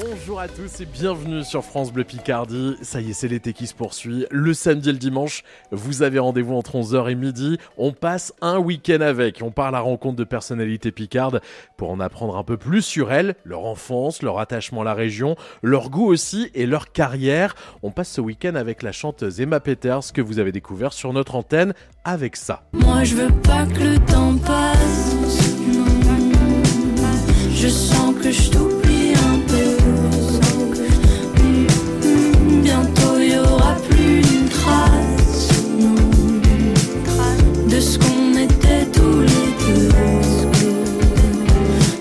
Bonjour à tous et bienvenue sur France Bleu Picardie. Ça y est, c'est l'été qui se poursuit. Le samedi et le dimanche, vous avez rendez-vous entre 11h et midi. On passe un week-end avec. On part à la rencontre de personnalités picardes pour en apprendre un peu plus sur elles, leur enfance, leur attachement à la région, leur goût aussi et leur carrière. On passe ce week-end avec la chanteuse Emma Peters que vous avez découvert sur notre antenne avec ça.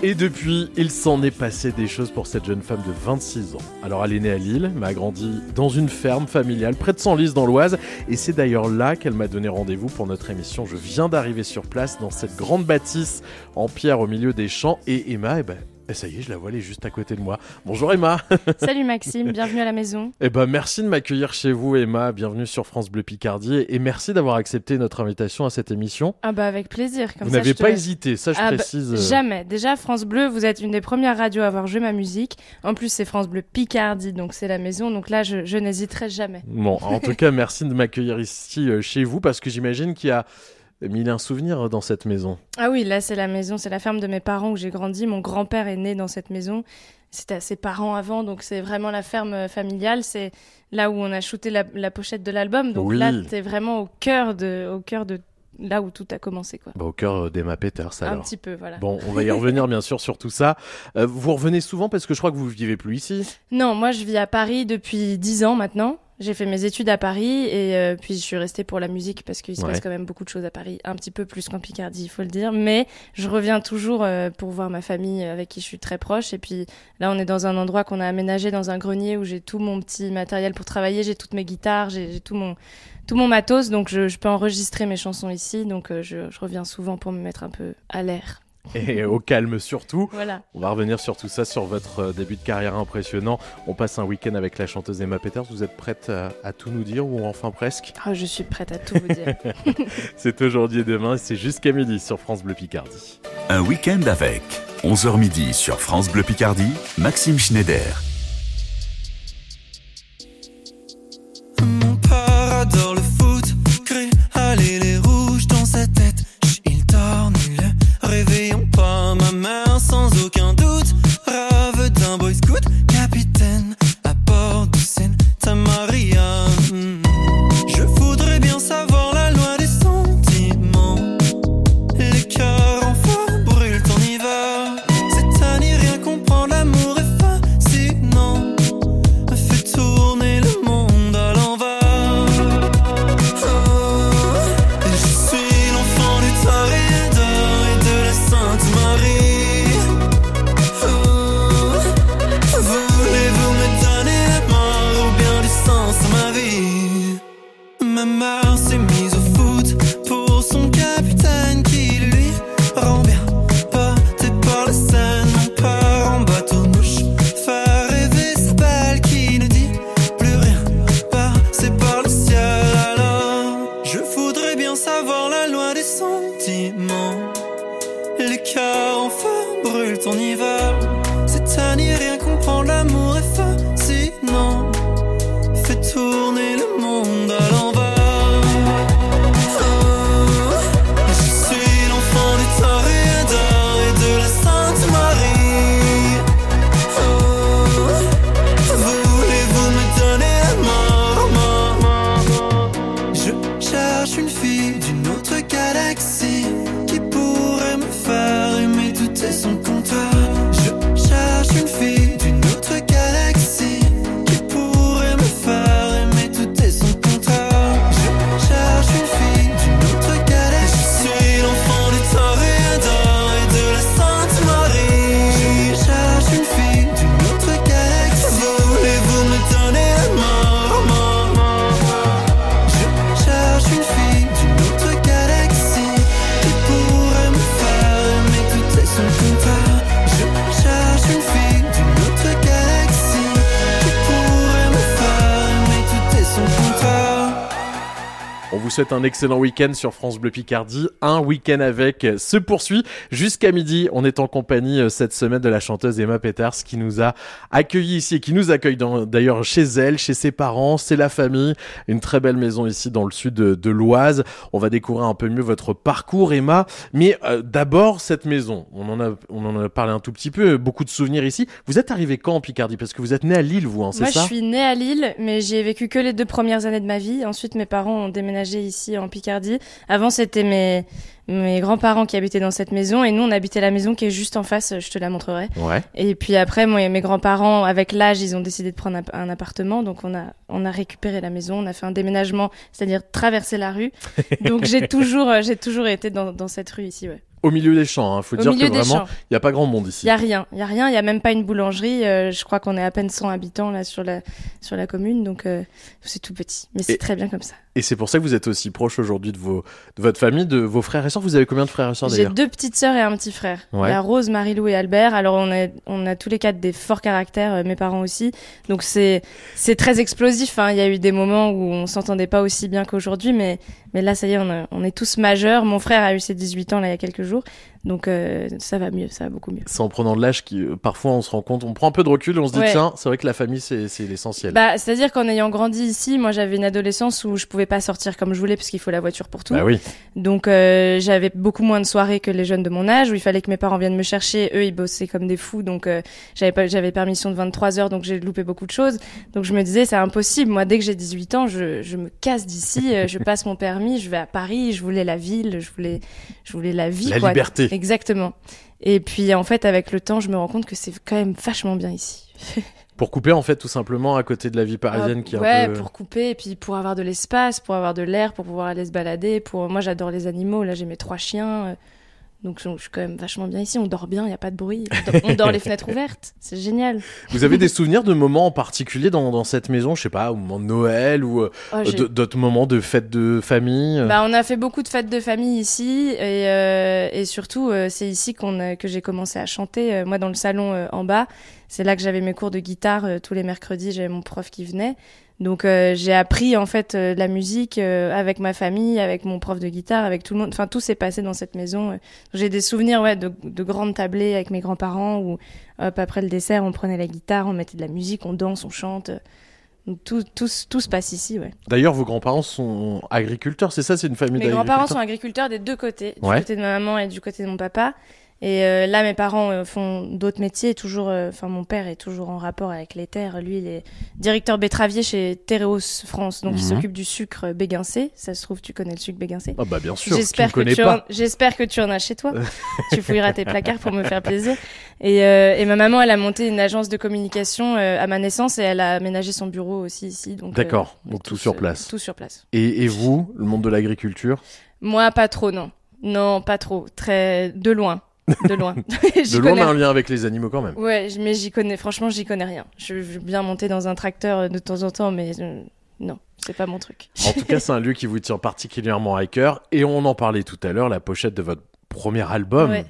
Et depuis, il s'en est passé des choses pour cette jeune femme de 26 ans. Alors elle est née à Lille, mais a grandi dans une ferme familiale près de Senlis dans l'Oise, et c'est d'ailleurs là qu'elle m'a donné rendez-vous pour notre émission. Je viens d'arriver sur place dans cette grande bâtisse en pierre au milieu des champs, et Emma, eh ben, eh, ça y est, je la vois, elle est juste à côté de moi. Bonjour Emma Salut Maxime, bienvenue à la maison. Eh ben, merci de m'accueillir chez vous Emma, bienvenue sur France Bleu Picardie, et merci d'avoir accepté notre invitation à cette émission. Ah bah avec plaisir. Comme vous n'avez te- pas hésité, ça je Ah bah, précise. euh, Jamais. Déjà, France Bleu, vous êtes une des premières radios à avoir joué ma musique. En plus, c'est France Bleu Picardie, donc c'est la maison. Donc là, je, je n'hésiterai jamais. Bon, en tout cas, merci de m'accueillir ici euh, chez vous parce que j'imagine qu'il y a mille un souvenirs dans cette maison. Ah oui, là, c'est la maison, c'est la ferme de mes parents où j'ai grandi. Mon grand-père est né dans cette maison. C'était à ses parents avant, donc c'est vraiment la ferme euh, familiale. C'est là où on a shooté la, la pochette de l'album. Donc Oui. là, t'es vraiment au cœur de, au cœur de là où tout a commencé, quoi. Bah, au cœur euh, d'Emma Peters Un alors. petit peu, voilà. Bon, on va y revenir bien sûr sur tout ça. Euh, vous revenez souvent parce que je crois que vous vivez plus ici? Non, moi je vis à Paris depuis 10 ans maintenant. J'ai fait mes études à Paris et euh, puis je suis restée pour la musique parce qu'il se Ouais. passe quand même beaucoup de choses à Paris, un petit peu plus qu'en Picardie, il faut le dire. Mais je reviens toujours euh, pour voir ma famille avec qui je suis très proche. Et puis là, on est dans un endroit qu'on a aménagé dans un grenier où j'ai tout mon petit matériel pour travailler, j'ai toutes mes guitares, j'ai j'ai tout mon tout mon matos, donc je, je peux enregistrer mes chansons ici. Donc euh, je, je reviens souvent pour me mettre un peu à l'air. Et au calme surtout. Voilà. On va revenir sur tout ça, sur votre euh, début de carrière impressionnant. On passe un week-end avec la chanteuse Emma Peters. Vous êtes prête à, à tout nous dire ou enfin presque? Oh, je suis prête à tout vous dire. C'est aujourd'hui et demain et c'est jusqu'à midi sur France Bleu Picardie. Un week-end avec 11h midi sur France Bleu Picardie, Maxime Schneider. Souhaite un excellent week-end sur France Bleu Picardie. Un week-end avec se poursuit jusqu'à midi. On est en compagnie euh, cette semaine de la chanteuse Emma Peters qui nous a accueillis ici et qui nous accueille d'ailleurs chez elle, chez ses parents, c'est la famille. Une très belle maison ici dans le sud de, de l'Oise. On va découvrir un peu mieux votre parcours, Emma. Mais euh, d'abord, cette maison. On en, a, on en a parlé un tout petit peu. Beaucoup de souvenirs ici. Vous êtes arrivé quand en Picardie? Parce que vous êtes né à Lille, vous, hein, c'est Moi, ça? je suis née à Lille, mais j'y ai vécu que les deux premières années de ma vie. Ensuite, mes parents ont déménagé ici en Picardie. Avant, c'était mes, mes grands-parents qui habitaient dans cette maison, et nous, on habitait la maison qui est juste en face. Je te la montrerai. Ouais. Et puis après, moi et mes grands-parents, avec l'âge, ils ont décidé de prendre un, appartement. Donc on a, on a récupéré la maison, on a fait un déménagement, c'est-à-dire traverser la rue. Donc j'ai toujours, euh, j'ai toujours été dans, dans cette rue ici, ouais. Au milieu des champs, hein. faut Au dire que vraiment, il n'y a pas grand monde ici. Il y a rien, il y a rien, il y a même pas une boulangerie. euh, je crois qu'on est à peine 100 habitants là sur la, sur la commune, donc euh, c'est tout petit. Mais c'est très bien comme ça. Et c'est pour ça que vous êtes aussi proche aujourd'hui de, vos, de votre famille, de vos frères et sœurs. Vous avez combien de frères et sœurs J'ai deux petites sœurs et un petit frère. Ouais. Il y a Rose, Marie-Lou et Albert. Alors on a, on a tous les quatre des forts caractères, euh, mes parents aussi. Donc c'est, c'est très explosif. hein. Il y a eu des moments où on s'entendait pas aussi bien qu'aujourd'hui, mais, mais là ça y est, on, a- on est tous majeurs. Mon frère a eu ses 18 ans là il y a quelques jours, donc euh, ça va mieux, ça va beaucoup mieux. C'est en prenant de l'âge qui, euh, parfois, on se rend compte, on prend un peu de recul on se dit, Ouais. tiens, c'est vrai que la famille, c'est l'essentiel. Bah, c'est-à-dire qu'en ayant grandi ici, moi j'avais une adolescence où je pouvais pas sortir comme je voulais parce qu'il faut la voiture pour tout. Bah oui. Donc euh, j'avais beaucoup moins de soirées que les jeunes de mon âge où il fallait que mes parents viennent me chercher. Eux, ils bossaient comme des fous, donc j'avais pas j'avais permission de 23 heures, donc j'ai loupé beaucoup de choses. Donc je me disais c'est impossible. Moi, dès que j'ai 18 ans, je, je me casse d'ici, je passe mon permis, je vais à Paris. Je voulais la ville, je voulais je voulais la vie. La quoi. liberté. Exactement. Et puis en fait, avec le temps, je me rends compte que c'est quand même vachement bien ici. Pour couper, en fait, tout simplement, à côté de la vie parisienne Ah, qui est ouais, un peu... pour couper et puis pour avoir de l'espace, pour avoir de l'air, pour pouvoir aller se balader. Pour moi, j'adore les animaux. Là, j'ai mes trois chiens. Donc, je je suis quand même vachement bien ici. On dort bien, il y a pas de bruit. On dort, on dort les fenêtres ouvertes. C'est génial. Vous avez des souvenirs de moments en particulier dans, dans cette maison, je sais pas, au moment de Noël ou euh, Oh, d'autres moments de fêtes de famille euh, Bah, on a fait beaucoup de fêtes de famille ici et, euh, et surtout euh, c'est ici qu'on que j'ai commencé à chanter. Moi dans le salon en bas, c'est là que j'avais mes cours de guitare tous les mercredis. J'avais mon prof qui venait, donc euh, j'ai appris en fait euh, la musique euh, avec ma famille, avec mon prof de guitare, avec tout le monde. Enfin tout s'est passé dans cette maison. euh. J'ai des souvenirs ouais de, de grandes tablées avec mes grands-parents où hop après le dessert on prenait la guitare, on mettait de la musique, on danse, on chante. Tout, tout, tout se passe ici, ouais. D'ailleurs, vos grands-parents sont agriculteurs, c'est ça C'est une famille Mes grands-parents sont agriculteurs des deux côtés, du Ouais. côté de ma maman et du côté de mon papa. Et euh, là, mes parents euh, font d'autres métiers, toujours. euh, Enfin, mon père est toujours en rapport avec les terres. Lui, il est directeur betteravier chez Tereos France, donc il Mhm. s'occupe du sucre béguincé. Ça se trouve, tu connais le sucre béguincé. Ah bah bien sûr, J'espère que tu en... j'espère que tu en as chez toi. tu fouilleras tes placards pour me faire plaisir. Et, et ma maman, elle a monté une agence de communication à ma naissance et elle a aménagé son bureau aussi ici. Donc D'accord, donc tout sur place. Tout sur place. Et, et vous, le monde de l'agriculture? Moi, pas trop, non. Non, pas trop. Très de loin, de loin. De loin, mais connais- un lien avec les animaux quand même. Ouais, mais j'y connais. Franchement, j'y connais rien. Je je veux bien monter dans un tracteur euh, de temps en temps, mais euh, non, c'est pas mon truc. En tout cas, c'est un lieu qui vous tient particulièrement à cœur. Et on en parlait tout à l'heure, la pochette de votre premier album. Ouais.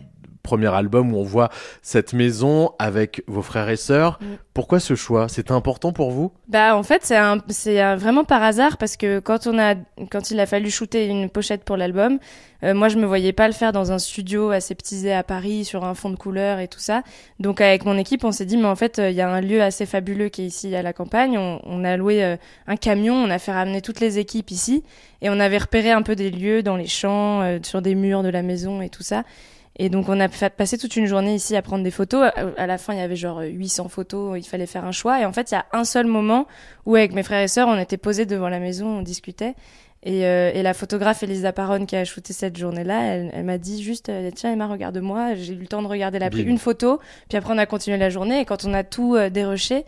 Premier album où on voit cette maison avec vos frères et sœurs. Mm. Pourquoi ce choix? C'était important pour vous? Bah en fait c'est vraiment par hasard parce que quand on a quand il a fallu shooter une pochette pour l'album, euh, moi je me voyais pas le faire dans un studio aseptisé à Paris sur un fond de couleur et tout ça. Donc avec mon équipe on s'est dit mais en fait euh, il y a un lieu assez fabuleux qui est ici à la campagne. On, on a loué euh, un camion, on a fait ramener toutes les équipes ici et on avait repéré un peu des lieux dans les champs, sur des murs de la maison et tout ça. Et donc on a passé toute une journée ici à prendre des photos. À- la fin, il y avait genre 800 photos, il fallait faire un choix. Et en fait, il y a un seul moment où avec mes frères et sœurs, on était posés devant la maison, on discutait. Et, euh, et la photographe Elisa Paronne qui a shooté cette journée-là, elle, elle m'a dit juste euh, tiens Emma regarde-moi. J'ai eu le temps de regarder, elle a pris Bim. une photo, puis après on a continué la journée. Et quand on a tout euh, dérushé,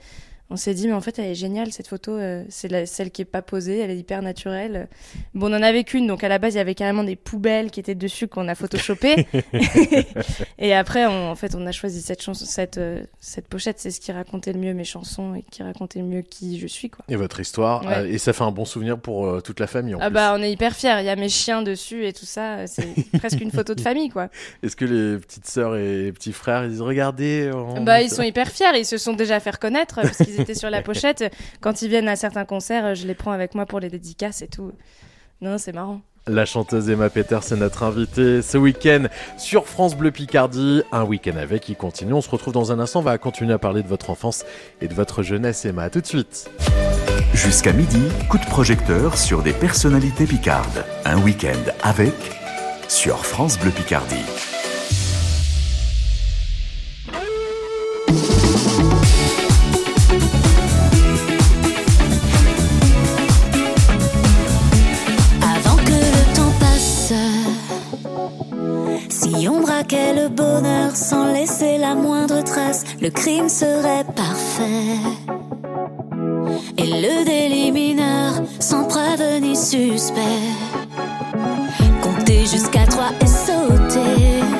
on s'est dit mais en fait elle est géniale cette photo, euh, c'est celle qui est pas posée, elle est hyper naturelle. Bon on en avait qu'une, donc à la base il y avait carrément des poubelles qui étaient dessus qu'on a photoshopé. et après on- en fait on a choisi cette chanson, cette euh, cette pochette, c'est ce qui racontait le mieux mes chansons et qui racontait le mieux qui je suis quoi. Et votre histoire. Ouais. euh, et ça fait un bon souvenir pour toute la famille en Ah plus. bah on est hyper fiers, il y a mes chiens dessus et tout ça, c'est presque une photo de famille quoi. Est-ce que les petites sœurs et les petits frères ils disent regardez on- Bah ils sont hyper fiers, ils se sont déjà fait reconnaître parce qu'ils étaient sur la pochette. Quand ils viennent à certains concerts, je les prends avec moi pour les dédicaces et tout. Non, c'est marrant. La chanteuse Emma Peters est notre invitée ce week-end sur France Bleu Picardie. Un week-end avec qui continue. On se retrouve dans un instant. On va continuer à parler de votre enfance et de votre jeunesse, Emma. À tout de suite. Jusqu'à midi, coup de projecteur sur des personnalités picardes. Un week-end avec sur France Bleu Picardie. Le bonheur sans laisser la moindre trace, le crime serait parfait. Et le délit mineur sans preuve ni suspect. Compter jusqu'à trois et sauter.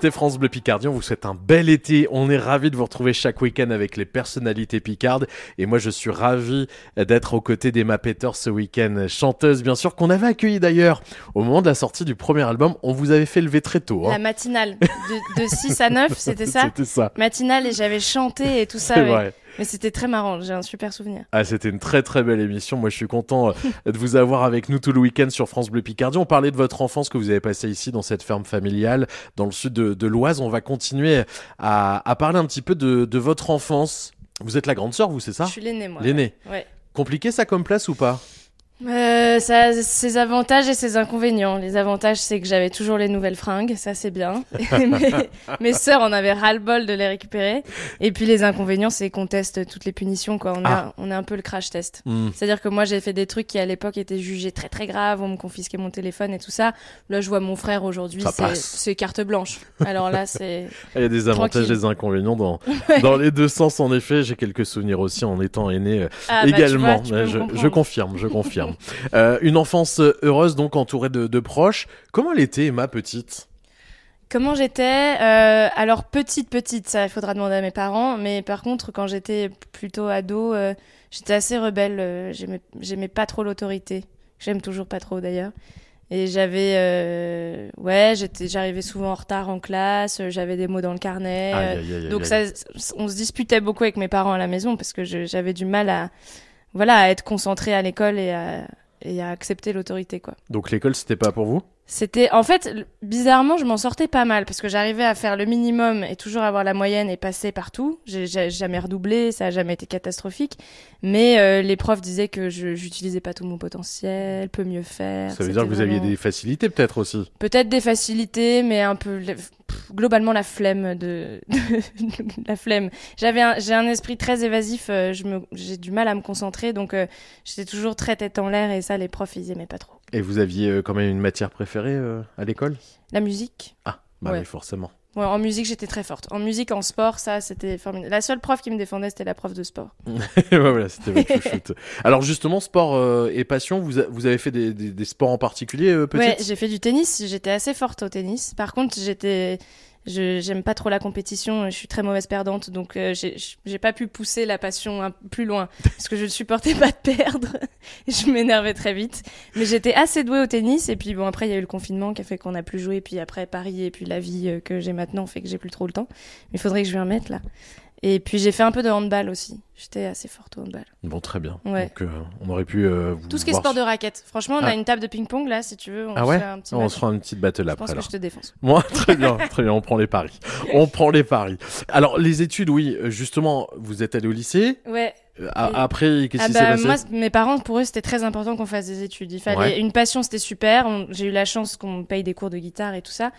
Écoutez France Bleu Picardie, on vous souhaite un bel été. On est ravis de vous retrouver chaque week-end avec les personnalités picardes. Et moi, je suis ravi d'être aux côtés d'Emma Peters ce week-end, chanteuse bien sûr, qu'on avait accueillie d'ailleurs au moment de la sortie du premier album. On vous avait fait lever très tôt. hein. La matinale de, de 6 à 9, c'était ça C'était ça. Matinale et j'avais chanté et tout ça. C'est ouais. vrai. Mais c'était très marrant, j'ai un super souvenir. Ah, c'était une très très belle émission. Moi, je suis content euh, de vous avoir avec nous tout le week-end sur France Bleu Picardie. On parlait de votre enfance que vous avez passée ici dans cette ferme familiale dans le sud de, de l'Oise. On va continuer à, à parler un petit peu de, de votre enfance. Vous êtes la grande sœur, vous, c'est ça? Je suis l'aîné, moi. L'aîné. Ouais. Compliqué ça comme place ou pas? Euh, ça a ses avantages et ses inconvénients. Les avantages, c'est que j'avais toujours les nouvelles fringues, ça c'est bien. Mes, mes sœurs en avaient ras-le-bol de les récupérer. Et puis les inconvénients, c'est qu'on teste toutes les punitions, quoi. On, Ah. a, on est un peu le crash test. Hmm. C'est-à-dire que moi, j'ai fait des trucs qui à l'époque étaient jugés très très graves, on me confisquait mon téléphone et tout ça. Là, je vois mon frère aujourd'hui, c'est carte blanche. Alors là, c'est Il y a des avantages Tranquille. et des inconvénients dans, dans les deux sens, en effet. J'ai quelques souvenirs aussi en étant aîné euh, Ah, bah, également. vois, je confirme, je confirme. Euh, une enfance heureuse, donc entourée de, de proches. Comment elle était, Emma, petite? Comment j'étais? Euh, Alors petite, petite, ça il faudra demander à mes parents. Mais par contre, quand j'étais plutôt ado, euh, j'étais assez rebelle. euh, J'aimais, pas trop l'autorité. J'aime toujours pas trop d'ailleurs. Et j'avais, ouais, j'étais, j'arrivais souvent en retard en classe. J'avais des mots dans le carnet. Aïe, aïe, aïe, donc ça, on se disputait beaucoup avec mes parents à la maison parce que j'avais du mal à, voilà, à être concentrée à l'école et à, et à accepter l'autorité, quoi. Donc l'école, c'était pas pour vous? C'était en fait bizarrement je m'en sortais pas mal parce que j'arrivais à faire le minimum et toujours avoir la moyenne et passer partout. J'ai jamais redoublé, ça a jamais été catastrophique. Mais euh, les profs disaient que je j'utilisais pas tout mon potentiel, peut mieux faire. Ça veut dire que vous aviez des facilités peut-être aussi? peut-être des facilités, mais un peu pff, globalement la flemme de la flemme. J'avais un, j'ai un esprit très évasif. euh, je me j'ai du mal à me concentrer, donc euh, j'étais toujours très tête en l'air et ça les profs ils aimaient pas trop. Et vous aviez euh, quand même une matière préférée à l'école? La musique. Ah, bah Ouais. oui, forcément. Ouais, en musique, j'étais très forte. En musique, en sport, ça, c'était formidable. La seule prof qui me défendait, c'était la prof de sport. Voilà, c'était votre chouchoute. Alors justement, sport euh, et passion, vous, a- vous avez fait des, des- des sports en particulier, euh, petite Ouais, j'ai fait du tennis. J'étais assez forte au tennis. Par contre, j'étais, je j'aime pas trop la compétition. Je suis très mauvaise perdante, donc euh, j'ai pas pu pousser la passion un- plus loin parce que je ne supportais pas de perdre. Je m'énervais très vite. Mais j'étais assez douée au tennis. Et puis bon, après il y a eu le confinement qui a fait qu'on a plus joué. Puis après Paris et puis la vie euh, que j'ai maintenant fait que j'ai plus trop le temps. Mais il faudrait que je m'y remette là. Et puis j'ai fait un peu de handball aussi. J'étais assez forte au handball. Bon, très bien. Ouais. Donc, euh, on aurait pu euh, vous Tout ce qui est sport de raquette. Franchement, on Ah. a une table de ping-pong là, si tu veux. On Ah se ouais fait un petit On se fera une petite battle Je après. pense que je te défonce. Moi, très bien, très bien, on prend les paris. On prend les paris. Alors, les études, oui, euh, justement, vous êtes allé au lycée. Ouais. Euh, a- Après, qu'est-ce Ah qui s'est bah, passé moi, mes parents, pour eux, c'était très important qu'on fasse des études. Il fallait Ouais. une passion, c'était super. J'ai eu la chance qu'on paye des cours de guitare et tout ça.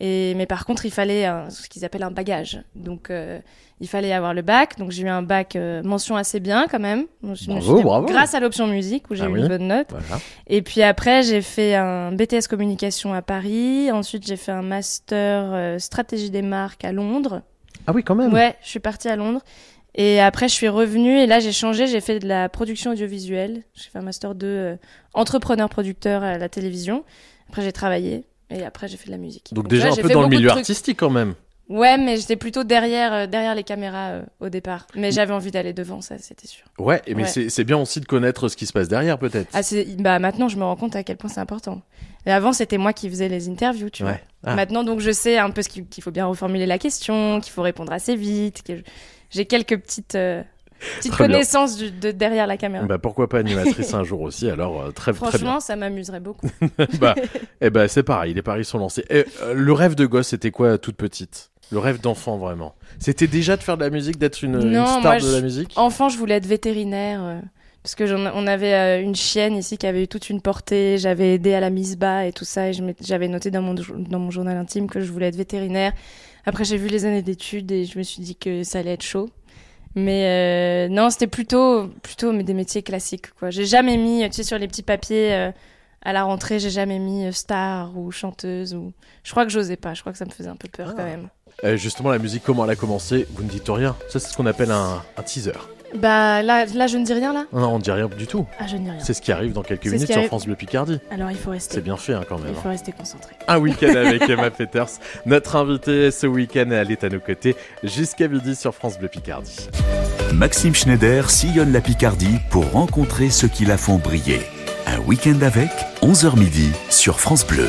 Et mais par contre, il fallait un- ce qu'ils appellent un bagage. Donc, euh, il fallait avoir le bac. Donc, j'ai eu un bac euh, mention assez bien quand même. Donc, je me Bravo, bravo. Grâce à l'option musique où j'ai Ah eu oui. une bonne note. Voilà. Et puis après, j'ai fait un BTS communication à Paris. Ensuite, j'ai fait un master euh, stratégie des marques à Londres. Ah oui, quand même. Ouais, je suis partie à Londres. Et après, je suis revenue et là, j'ai changé. J'ai fait de la production audiovisuelle. J'ai fait un master 2 euh, entrepreneur-producteur à la télévision. Après, j'ai travaillé et après, j'ai fait de la musique. Donc, déjà là, un peu dans le milieu artistique quand même. Ouais, mais j'étais plutôt derrière, euh, derrière les caméras euh, au départ. Mais j'avais envie d'aller devant, ça, c'était sûr. Ouais, mais Ouais. c'est bien aussi de connaître ce qui se passe derrière, peut-être. Ah, bah, maintenant, je me rends compte à quel point c'est important. Et avant, c'était moi qui faisais les interviews, tu vois. Ah. Maintenant, donc, je sais un peu ce qu'il faut bien reformuler la question, qu'il faut répondre assez vite. Que j'ai quelques petites, euh, Très connaissances du- de derrière la caméra. Bah, pourquoi pas animatrice un jour aussi Alors, euh, très, très bien. Franchement, ça m'amuserait beaucoup. bah, eh ben, c'est pareil, les paris sont lancés. Et, euh, le rêve de gosse, c'était quoi toute petite? Le rêve d'enfant, vraiment? C'était déjà de faire de la musique, d'être une, star moi, de je- la musique? Enfant, je voulais être vétérinaire. euh, parce que on avait une chienne ici qui avait eu toute une portée. J'avais aidé à la mise bas et tout ça. Et j'avais noté dans mon, dans mon journal intime que je voulais être vétérinaire. Après, j'ai vu les années d'études et je me suis dit que ça allait être chaud. Mais euh, non, c'était plutôt, plutôt mais des métiers classiques. quoi. J'ai jamais mis, tu sais, sur les petits papiers euh, à la rentrée, j'ai jamais mis euh, star ou chanteuse. ou. Je crois que j'osais pas. Je crois que ça me faisait un peu peur Ah. quand même. Euh, Justement, la musique, comment elle a commencé Vous ne dites rien. Ça, c'est ce qu'on appelle un, un teaser. Bah là, là, je ne dis rien là. Non, on ne dit rien du tout. Ah, je ne dis rien. C'est ce qui arrive dans quelques minutes sur. France Bleu Picardie. Alors il faut rester. C'est bien fait hein, quand même. Il hein. faut rester concentré. Un week-end avec Emma Peters. Notre invitée ce week-end, elle est à nos côtés jusqu'à midi sur France Bleu Picardie. Maxime Schneider sillonne la Picardie pour rencontrer ceux qui la font briller. Un week-end avec, 11h midi sur France Bleu.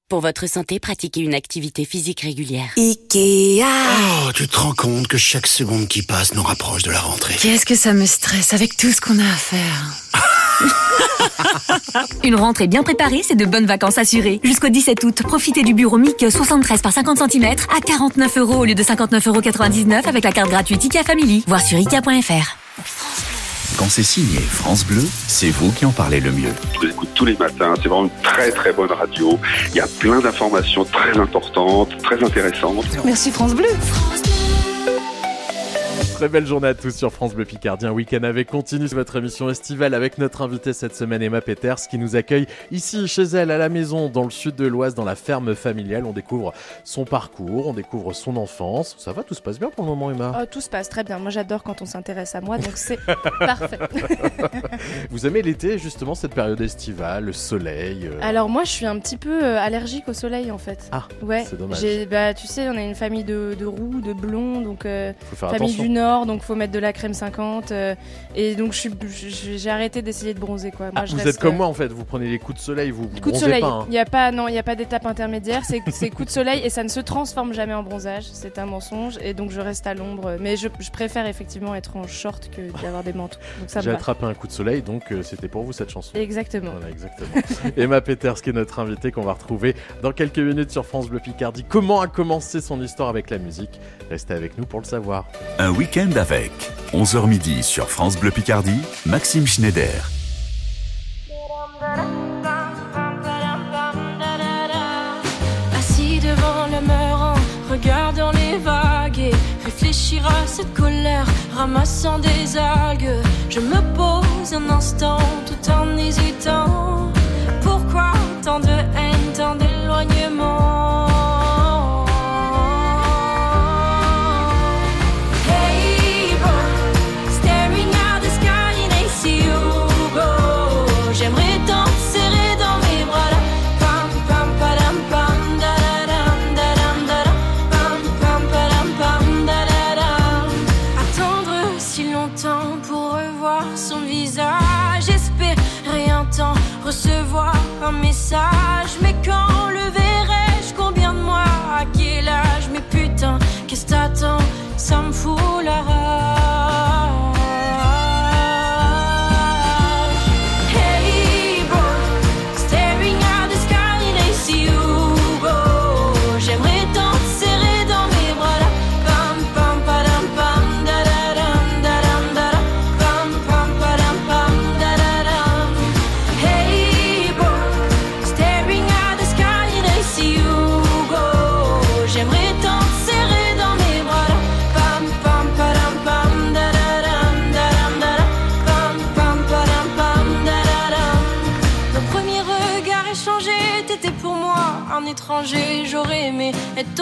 Pour votre santé, pratiquez une activité physique régulière. Ikea Oh, tu te rends compte que chaque seconde qui passe nous rapproche de la rentrée. Qu'est-ce que ça me stresse avec tout ce qu'on a à faire Une rentrée bien préparée, c'est de bonnes vacances assurées. Jusqu'au 17 août, profitez du bureau MIC 73 par 50 cm à 49 euros au lieu de 59,99 euros avec la carte gratuite IKEA Family. Voir sur IKEA.fr. Quand c'est signé France Bleu, c'est vous qui en parlez le mieux. Je vous écoute tous les matins. C'est vraiment une très très bonne radio. Il y a plein d'informations très importantes, très intéressantes. Merci France Bleu Très belle journée à tous sur France Bleu Picardie. Un week-end avec continue votre émission estivale avec notre invitée cette semaine Emma Peters qui nous accueille ici chez elle à la maison dans le sud de l'Oise dans la ferme familiale. On découvre son parcours, on découvre son enfance. Ça va, tout se passe bien pour le moment Emma? Oh, tout se passe très bien. Moi, j'adore quand on s'intéresse à moi, donc c'est parfait. Vous aimez l'été justement cette période estivale, le soleil euh, Alors moi, je suis un petit peu euh, allergique au soleil en fait. Ah, ouais. c'est dommage. Bah, tu sais, on a une famille de, de roux, de blonds, donc euh, faut faire famille attention. du Nord, donc faut mettre de la crème 50. euh, et donc je suis, je- j'ai arrêté d'essayer de bronzer quoi. Moi, Ah, je vous reste, êtes comme euh, moi en fait, vous prenez les coups de soleil, vous, vous Coup de bronzez soleil, pas. hein. il n'y a pas, non, il y a pas d'étape intermédiaire. C'est, c'est coup de soleil et ça ne se transforme jamais en bronzage. C'est un mensonge et donc je reste à l'ombre. Mais je, je préfère effectivement être en short que d'avoir des manteaux. Donc ça J'ai me va. attrapé un coup de soleil, donc euh, c'était pour vous cette chanson. Exactement. Voilà, exactement. Emma Peters, qui est notre invitée, qu'on va retrouver dans quelques minutes sur France Bleu Picardie. Comment a commencé son histoire avec la musique? Restez avec nous pour le savoir. Un week-end avec 11h midi sur France Bleu Picardie, Maxime Schneider. Assis devant le mur en regardant les vagues et réfléchir à cette colère, ramassant des algues. Je me pose un instant tout en hésitant. Pourquoi tant de haine,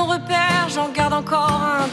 repère, j'en garde encore un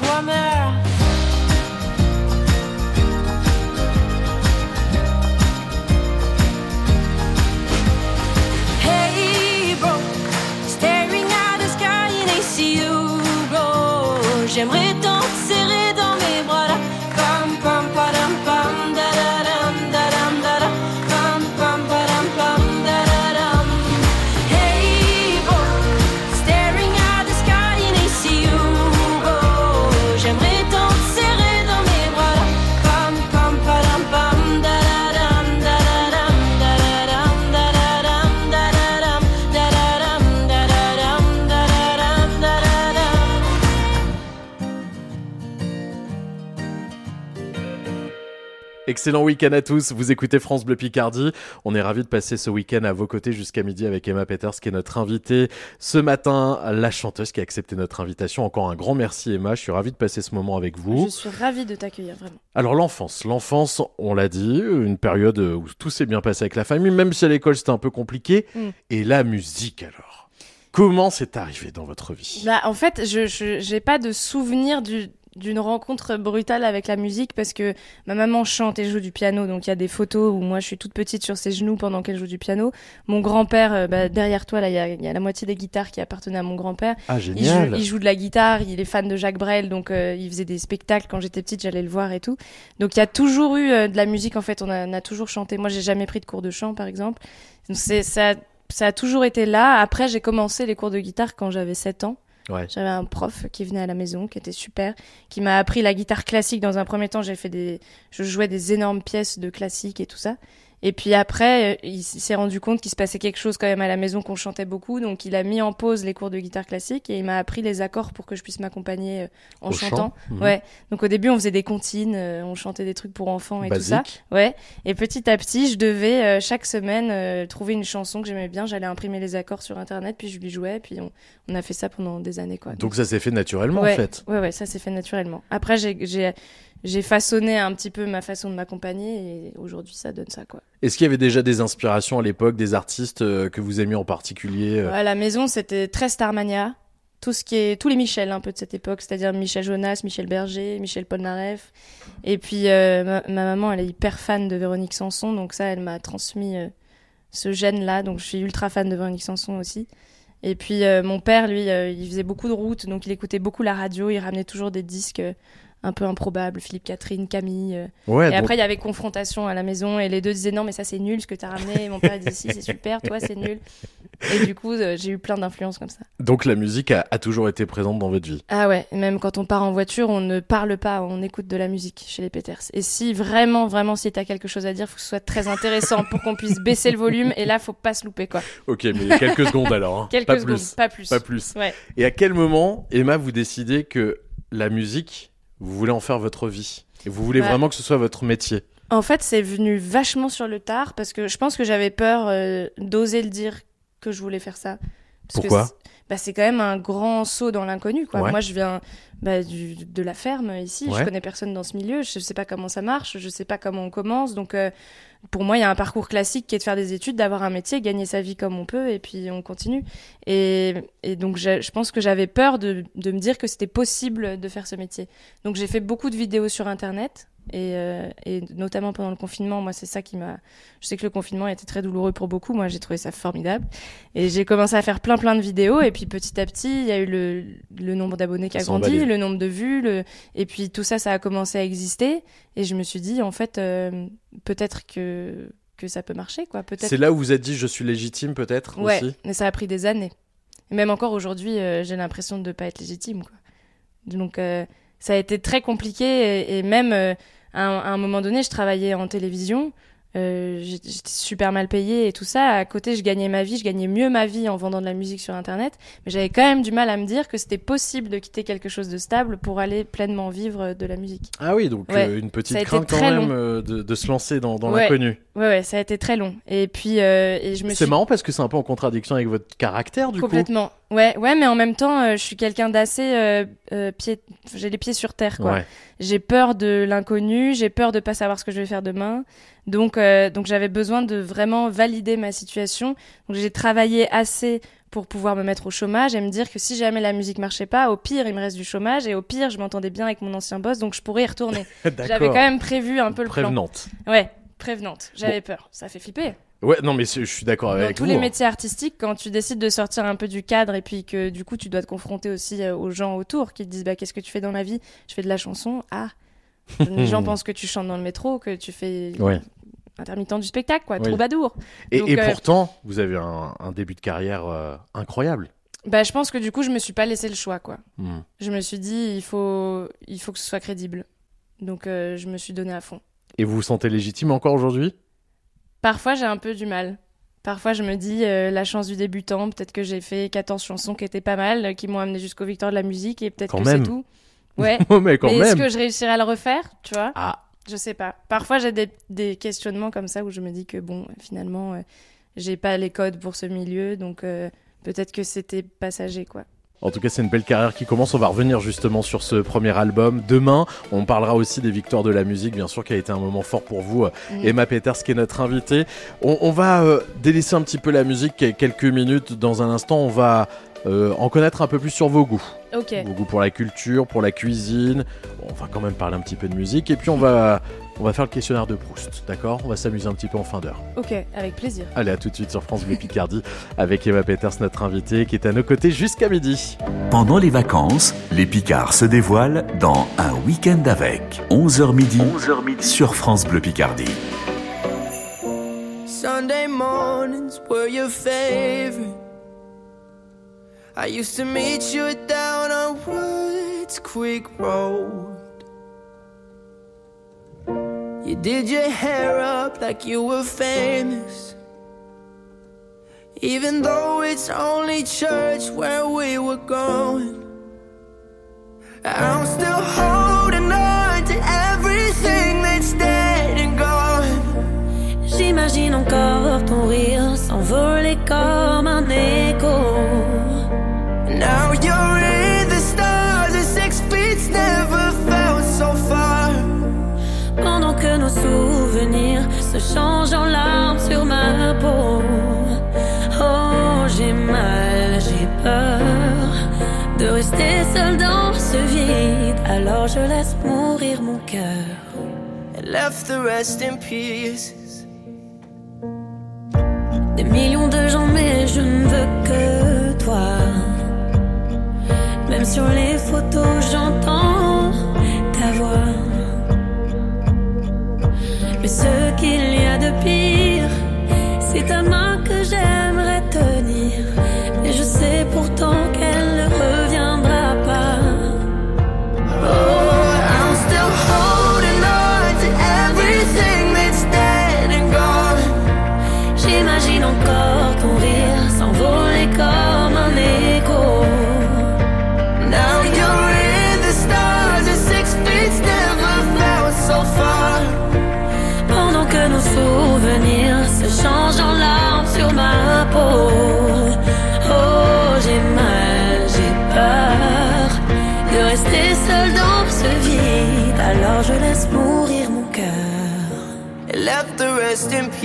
Excellent week-end à tous. Vous écoutez France Bleu Picardie. On est ravis de passer ce week-end à vos côtés jusqu'à midi avec Emma Peters, qui est notre invitée ce matin, la chanteuse qui a accepté notre invitation. Encore un grand merci Emma. Je suis ravi de passer ce moment avec vous. Je suis ravie de t'accueillir vraiment. Alors l'enfance, l'enfance, on l'a dit, une période où tout s'est bien passé avec la famille, même si à l'école c'était un peu compliqué. Mm. Et la musique alors? Comment c'est arrivé dans votre vie? Bah, en fait, je j'ai pas de souvenir du d'une rencontre brutale avec la musique parce que ma maman chante et joue du piano, donc il y a des photos où moi je suis toute petite sur ses genoux pendant qu'elle joue du piano. Mon grand-père, euh, bah, derrière toi, là, il y a, y a la moitié des guitares qui appartenaient à mon grand-père. Ah, Il joue, il joue de la guitare, il est fan de Jacques Brel, donc euh, il faisait des spectacles quand j'étais petite, j'allais le voir et tout. Donc il y a toujours eu euh, de la musique en fait, on a, on a toujours chanté. Moi j'ai jamais pris de cours de chant par exemple. Donc c'est ça, ça a toujours été là. Après j'ai commencé les cours de guitare quand j'avais 7 ans. J'avais un prof qui venait à la maison, qui était super, qui m'a appris la guitare classique. Dans un premier temps, j'ai fait des, je jouais des énormes pièces de classique et tout ça. Et puis après, euh, il s'est rendu compte qu'il se passait quelque chose quand même à la maison, qu'on chantait beaucoup. Donc il a mis en pause les cours de guitare classique et il m'a appris les accords pour que je puisse m'accompagner euh, en Au chantant. chant. Mhm. Ouais. Donc au début, on faisait des comptines, euh, on chantait des trucs pour enfants et tout ça. Ouais. Et petit à petit, je devais euh, chaque semaine euh, trouver une chanson que j'aimais bien. J'allais imprimer les accords sur internet, puis je lui jouais, puis on, on a fait ça pendant des années quoi. Donc ça s'est fait naturellement ouais, en fait. Ouais, ouais, ça s'est fait naturellement. Après, j'ai, j'ai, façonné un petit peu ma façon de m'accompagner et aujourd'hui, ça donne ça, quoi. Est-ce qu'il y avait déjà des inspirations à l'époque, des artistes euh, que vous aimiez en particulier euh À la maison, c'était très Starmania. Tout ce qui est, tous les Michel un peu de cette époque, c'est-à-dire Michel Jonas, Michel Berger, Michel Polnareff. Et puis euh, ma, ma maman, elle est hyper fan de Véronique Sanson, donc ça, elle m'a transmis euh, ce gène-là. Donc je suis ultra fan de Véronique Sanson aussi. Et puis euh, mon père, lui, euh, il faisait beaucoup de routes, donc il écoutait beaucoup la radio. Il ramenait toujours des disques euh, un peu improbables, Philippe Catherine, Camille. euh. Ouais, et après, il y avait confrontation à la maison, et les deux disaient non, mais ça c'est nul ce que t'as ramené. Et mon père disait si, c'est super, toi c'est nul. Et du coup, euh, j'ai eu plein d'influences comme ça. Donc la musique a, a toujours été présente dans votre vie. Ah ouais, même quand on part en voiture, on ne parle pas, on écoute de la musique chez les Peters. Et si vraiment, vraiment, si t'as quelque chose à dire, faut que ce soit très intéressant pour qu'on puisse baisser le volume. Et là, faut pas se louper, quoi. Ok, mais quelques secondes alors. hein. Quelques pas secondes, plus. pas plus. Pas plus. Ouais. Et à quel moment, Emma, vous décidez que la musique, vous voulez en faire votre vie Et vous voulez Bah. vraiment que ce soit votre métier En fait, c'est venu vachement sur le tard parce que je pense que j'avais peur euh, d'oser le dire que je voulais faire ça. Parce Pourquoi? Bah, C'est quand même un grand saut dans l'inconnu. quoi. Ouais. Moi, je viens bah, du, de la ferme ici. Ouais. Je connais personne dans ce milieu. Je sais pas comment ça marche. Je sais pas comment on commence. Donc, euh, pour moi, il y a un parcours classique qui est de faire des études, d'avoir un métier, gagner sa vie comme on peut, et puis on continue. Et, et donc, je pense que j'avais peur de, de me dire que c'était possible de faire ce métier. Donc, j'ai fait beaucoup de vidéos sur Internet. Et, euh, et notamment pendant le confinement, moi, c'est ça qui m'a. Je sais que le confinement était très douloureux pour beaucoup. Moi, j'ai trouvé ça formidable. Et j'ai commencé à faire plein, plein de vidéos. Et puis, petit à petit, il y a eu le, le nombre d'abonnés qui a grandi, le nombre de vues. Le... Et puis, tout ça, ça a commencé à exister. Et je me suis dit, en fait, euh, peut-être que, que ça peut marcher, quoi. Peut-être. C'est là où vous êtes dit je suis légitime peut-être Ouais, aussi? mais ça a pris des années. Et même encore aujourd'hui, euh, j'ai l'impression de ne pas être légitime. Quoi. Donc ça a été très compliqué et, et même euh, à, un, à un moment donné, je travaillais en télévision. euh, J'étais super mal payée et tout ça. À côté, je gagnais ma vie, je gagnais mieux ma vie en vendant de la musique sur Internet. Mais j'avais quand même du mal à me dire que c'était possible de quitter quelque chose de stable pour aller pleinement vivre de la musique. Ah oui, donc Ouais, euh, une petite crainte quand même de, de se lancer dans, dans Ouais. l'inconnu. Ouais, ouais, ça a été très long. Et puis, euh, et je me C'est suis marrant parce que c'est un peu en contradiction avec votre caractère du coup. Complètement. Ouais, ouais, mais en même temps, euh, je suis quelqu'un d'assez euh, pied... j'ai les pieds sur terre, quoi. Ouais. J'ai peur de l'inconnu, j'ai peur de pas savoir ce que je vais faire demain. Donc, donc j'avais besoin de vraiment valider ma situation. Donc, j'ai travaillé assez pour pouvoir me mettre au chômage et me dire que si jamais la musique marchait pas, au pire, il me reste du chômage et au pire, je m'entendais bien avec mon ancien boss, donc je pourrais y retourner. J'avais quand même prévu un peu le Prévenante. plan. Ouais, prévenante. J'avais peur. Ça fait flipper. Ouais, non mais je suis d'accord avec tous vous. les hein. métiers artistiques, quand tu décides de sortir un peu du cadre et puis que du coup tu dois te confronter aussi euh, aux gens autour qui te disent bah qu'est-ce que tu fais dans la vie? Je fais de la chanson. Ah, les gens pensent que tu chantes dans le métro, que tu fais Ouais. intermittent du spectacle, quoi, Oui. troubadour. Et, Donc, et euh, pourtant, vous avez un, un début de carrière euh, incroyable. bah je pense que du coup je me suis pas laissé le choix, quoi. Hmm. Je me suis dit il faut il faut que ce soit crédible. Donc euh, je me suis donné à fond. Et vous vous sentez légitime encore aujourd'hui? Parfois, j'ai un peu du mal. Parfois, je me dis, euh, la chance du débutant, peut-être que j'ai fait 14 chansons qui étaient pas mal, qui m'ont amené jusqu'aux victoires de la musique, et peut-être que c'est tout. Ouais. Oh, mais quand est-ce que je réussirai à le refaire, tu vois? Ah. Je sais pas. Parfois, j'ai des, des questionnements comme ça où je me dis que, bon, finalement, euh, j'ai pas les codes pour ce milieu, donc euh, peut-être que c'était passager, quoi. En tout cas, c'est une belle carrière qui commence. On va revenir justement sur ce premier album. Demain, on parlera aussi des victoires de la musique, bien sûr, qui a été un moment fort pour vous. Mm. Emma Peters, qui est notre invitée. On, on va euh, délaisser un petit peu la musique quelques minutes. Dans un instant, on va euh, en connaître un peu plus sur vos goûts. Ok. Vos goûts pour la culture, pour la cuisine. Bon, on va quand même parler un petit peu de musique. Et puis on va, on va faire le questionnaire de Proust, d'accord? On va s'amuser un petit peu en fin d'heure. Ok, avec plaisir. Allez, à tout de suite sur France Bleu Picardie avec Eva Peters, notre invitée, qui est à nos côtés jusqu'à midi. Pendant les vacances, les Picards se dévoilent dans Un week-end avec 11h midi, 11h midi sur France Bleu Picardie. Sunday mornings were your favorite. I used to meet you down on Woods Creek Road. You did your hair up like you were famous. Even though it's only church where we were going. I'm still holding on to everything that's dead and gone. J'imagine encore ton rire s'envoler comme un écho. Se changent en larmes sur ma peau. Oh, j'ai mal, j'ai peur de rester seul dans ce vide. Alors je laisse mourir mon cœur. And left the rest in pieces. Des millions de gens, mais je ne veux que toi. Même sur les photos, j'entends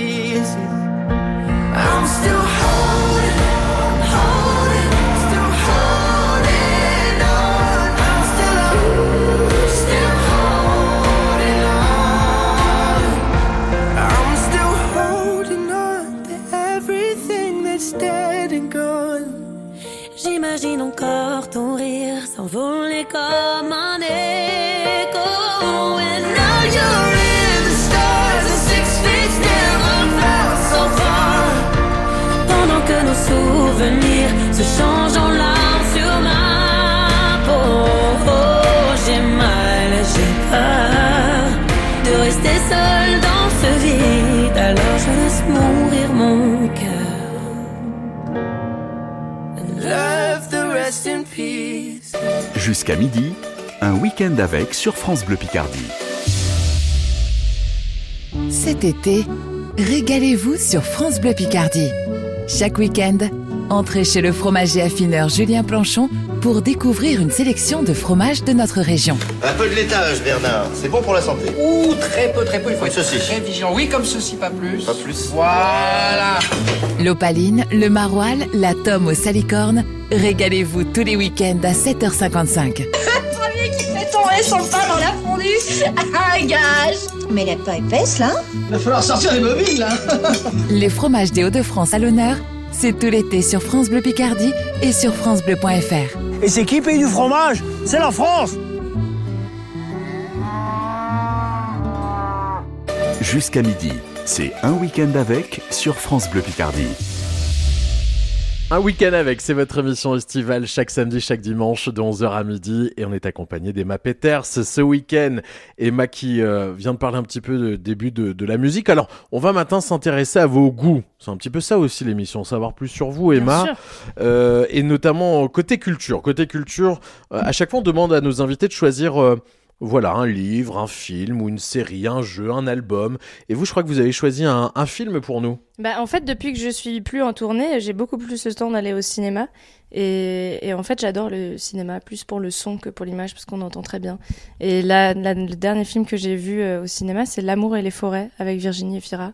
rest se changent en larmes sur ma peau. Oh, j'ai mal, j'ai peur de rester seul dans ce vide. Alors je laisse mourir mon cœur. Left the rest in peace. Jusqu'à midi, un week-end avec sur France Bleu Picardie. Cet été, régalez-vous sur France Bleu Picardie. Chaque week-end, entrez chez le fromager affineur Julien Planchon pour découvrir une sélection de fromages de notre région. Un peu de laitage, Bernard. C'est bon pour la santé. Ouh, très peu, très peu. Il faut être Ceci. très vigilant. Oui, comme ceci, pas plus. Pas plus. Voilà. L'opaline, le maroilles, la tome aux salicornes. Régalez-vous tous les week-ends à 7h55. Premier qui fait tomber son pain dans la fondue. Ah, gage. Mais elle est pas épaisse, là Il va falloir sortir les bobines, là. Les fromages des Hauts-de-France à l'honneur, c'est tout l'été sur France Bleu Picardie et sur francebleu.fr. Et c'est qui paye du fromage? C'est la France Jusqu'à midi, c'est un week-end avec sur France Bleu Picardie. Un week-end avec, c'est votre émission estivale chaque samedi, chaque dimanche de 11h à midi et on est accompagné d'Emma Peters ce week-end. Emma qui euh, vient de parler un petit peu de début de, de la musique. Alors, on va maintenant s'intéresser à vos goûts. C'est un petit peu ça aussi l'émission, savoir plus sur vous Emma. Euh, et notamment côté culture. Côté culture, euh, à chaque fois on demande à nos invités de choisir... voilà, un livre, un film ou une série, un jeu, un album. Et vous, je crois que vous avez choisi un, un film pour nous. Bah, en fait, depuis que je suis plus en tournée, j'ai beaucoup plus le temps d'aller au cinéma. Et, et en fait, j'adore le cinéma, plus pour le son que pour l'image, parce qu'on entend très bien. Et là, là, le dernier film que j'ai vu euh, au cinéma, c'est L'amour et les forêts, avec Virginie Efira,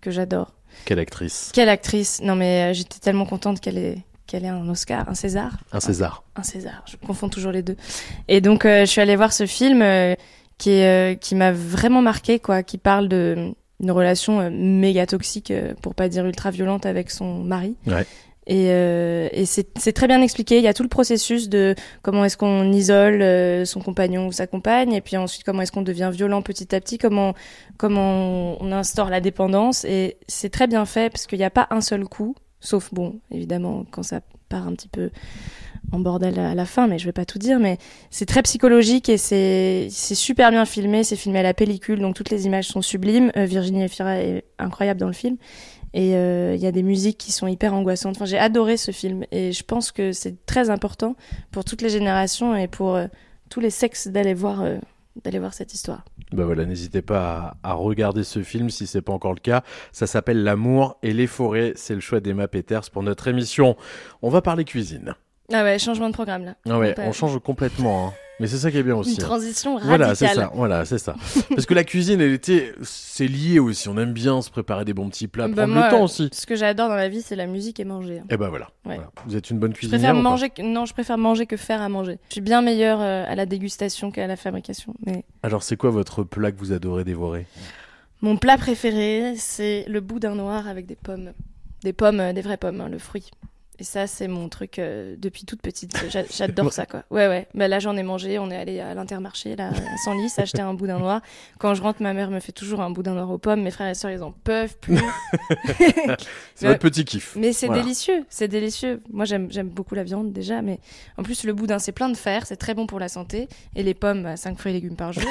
que j'adore. Quelle actrice Quelle actrice Non mais euh, j'étais tellement contente qu'elle ait quel est un Oscar, un César. Un César. Un César, je confonds toujours les deux. Et donc euh, je suis allée voir ce film euh, qui euh, qui m'a vraiment marqué quoi, qui parle de une relation méga toxique pour pas dire ultra violente avec son mari. Ouais. Et, et c'est c'est très bien expliqué. Il y a tout le processus de comment est-ce qu'on isole son compagnon ou sa compagne, et puis ensuite comment est-ce qu'on devient violent petit à petit, comment comment on instaure la dépendance. Et c'est très bien fait parce qu'il n'y a pas un seul coup, sauf bon, évidemment quand ça part un petit peu en bordel à la fin, mais je vais pas tout dire. Mais c'est très psychologique et c'est super bien filmé. C'est filmé à la pellicule, donc toutes les images sont sublimes. Euh, Virginie Efira est incroyable dans le film. Et euh, il y a des musiques qui sont hyper angoissantes. Enfin, j'ai adoré ce film et je pense que c'est très important pour toutes les générations et pour euh, tous les sexes d'aller voir d'aller voir cette histoire. Bah voilà, n'hésitez pas à, à regarder ce film si c'est pas encore le cas. Ça s'appelle L'amour et les forêts. C'est le choix d'Emma Peters pour notre émission. On va parler cuisine. Ah ouais, changement de programme là. Ah ouais, peut- on change complètement. hein. Mais c'est ça qui est bien aussi. Une hein. transition Voilà, c'est radicale. ça. Voilà, c'est ça. Parce que la cuisine, elle était, c'est lié aussi. On aime bien se préparer des bons petits plats, Bah, prendre moi, le temps aussi. Ce que j'adore dans la vie, c'est la musique et manger. hein. Et ben voilà. Ouais. Voilà. Vous êtes une bonne Je cuisinière. préfère ou pas manger que... non, je préfère manger que faire à manger. Je suis bien meilleure euh, à la dégustation qu'à la fabrication. Mais Alors, c'est quoi votre plat que vous adorez dévorer? Mon plat préféré, c'est le boudin noir avec des pommes, des pommes, euh, des vraies pommes, hein, le fruit. Et ça, c'est mon truc euh, depuis toute petite. J'a- J'adore ça, quoi. Ouais, ouais. Bah, là, j'en ai mangé. On est allé à l'intermarché, là, à Senlis, acheter un boudin noir. Quand je rentre, ma mère me fait toujours un boudin noir aux pommes. Mes frères et sœurs, ils en peuvent plus. C'est votre petit kiff. Mais c'est Voilà. délicieux, c'est délicieux. Moi, j'aime j'aime beaucoup la viande déjà, mais en plus, le boudin, c'est plein de fer, c'est très bon pour la santé. Et les pommes, 5 fruits et légumes par jour,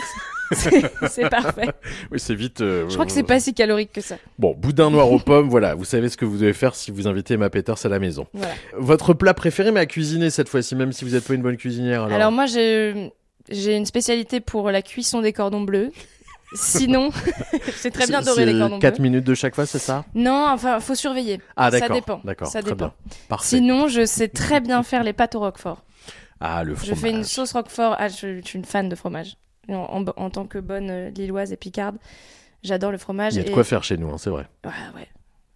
c'est- parfait. Oui, c'est vite. euh, Je crois que c'est pas si calorique que ça. Bon, boudin noir aux pommes, voilà. Vous savez ce que vous devez faire si vous invitez Emma Peters à la maison. Voilà. Votre plat préféré, mais à cuisiner cette fois-ci, même si vous n'êtes pas une bonne cuisinière. Alors, Alors, moi, j'ai une spécialité pour la cuisson des cordons bleus. Sinon, c'est très bien doré les cordons 4 bleus. minutes de chaque fois, c'est ça? Non, enfin, faut surveiller. Ah, Ça d'accord, dépend. d'accord, Ça très dépend. bien. Parfait. Sinon, je sais très bien faire les pâtes au roquefort. Ah, le Je fromage. fais une sauce roquefort. Ah, je, je suis une fan de fromage. En, en- en tant que bonne euh, lilloise et picarde, j'adore le fromage. Il y a de et- quoi faire chez nous, hein, c'est vrai. Ouais, ouais.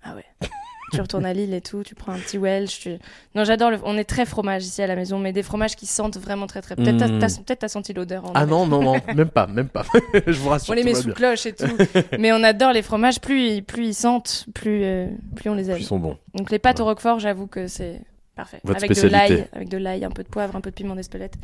Ah ouais. tu retournes à Lille et tout, tu prends un petit Welsh. Tu... Non, j'adore. Le... On est très fromage ici à la maison, mais des fromages qui sentent vraiment très très. Peut-être Mm. t'as, peut-être t'as senti l'odeur. en Ah non, non, non, même pas, même pas. je vous rassure. On les met sous bien. cloche et tout. mais on adore les fromages. Plus, ils- plus ils sentent, plus, euh, plus on les aime. Ils sont bons. Donc les pâtes au roquefort, j'avoue que c'est parfait. Votre avec de spécialité. l'ail, avec de l'ail, un peu de poivre, un peu de piment d'Espelette.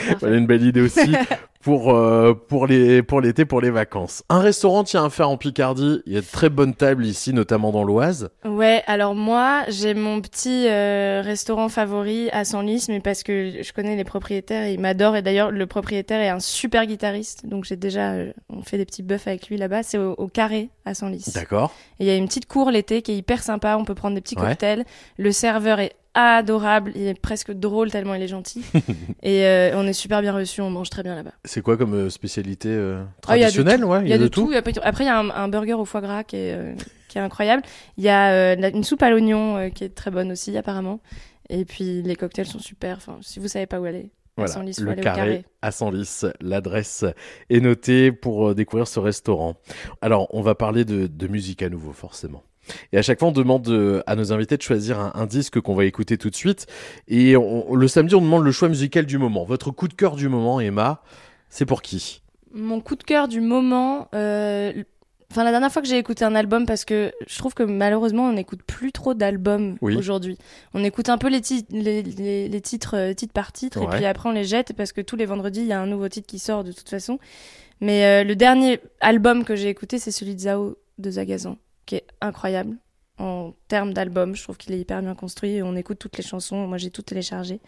Voilà une belle idée aussi pour, euh, pour les pour l'été, pour les vacances. Un restaurant tient à faire en Picardie. Il y a de très bonnes tables ici, notamment dans l'Oise. Ouais, alors moi, j'ai mon petit euh, restaurant favori à Senlis, mais parce que je connais les propriétaires et ils m'adorent. Et d'ailleurs, le propriétaire est un super guitariste, donc j'ai déjà, euh, on fait des petits bœufs avec lui là-bas. C'est au, au Carré à Senlis. D'accord. Et il y a une petite cour l'été qui est hyper sympa. On peut prendre des petits Ouais. cocktails. Le serveur est adorable. Il est presque drôle tellement il est gentil. et euh, on est super bien reçus. On mange très bien là-bas. C'est quoi comme euh, spécialité euh, Ah, il y a de traditionnelle tout. ouais, Il y a de tout. Après, il y a un, un burger au foie gras qui est, euh, qui est incroyable. Il y a euh, une soupe à l'oignon qui est très bonne aussi, apparemment. Et puis, les cocktails sont super. Enfin, si vous savez pas où aller, à Voilà, Senlis, faut le carré, carré. à Senlis. L'adresse est notée pour découvrir ce restaurant. Alors, on va parler de, de musique à nouveau, forcément. Et à chaque fois, on demande euh, à nos invités de choisir un, un disque qu'on va écouter tout de suite. Et on- le samedi, on demande le choix musical du moment. Votre coup de cœur du moment, Emma, c'est pour qui? Mon coup de cœur du moment. euh, Enfin, la dernière fois que j'ai écouté un album, parce que je trouve que malheureusement, on n'écoute plus trop d'albums Oui. aujourd'hui. On écoute un peu les, ti- les, les- les titres euh, titre par titre, et puis après on les jette, parce que tous les vendredis, il y a un nouveau titre qui sort de toute façon. Mais euh, le dernier album que j'ai écouté, c'est celui de Zao de Zagazan, qui est incroyable en termes d'album. Je trouve qu'il est hyper bien construit. On écoute toutes les chansons. Moi, j'ai tout téléchargé.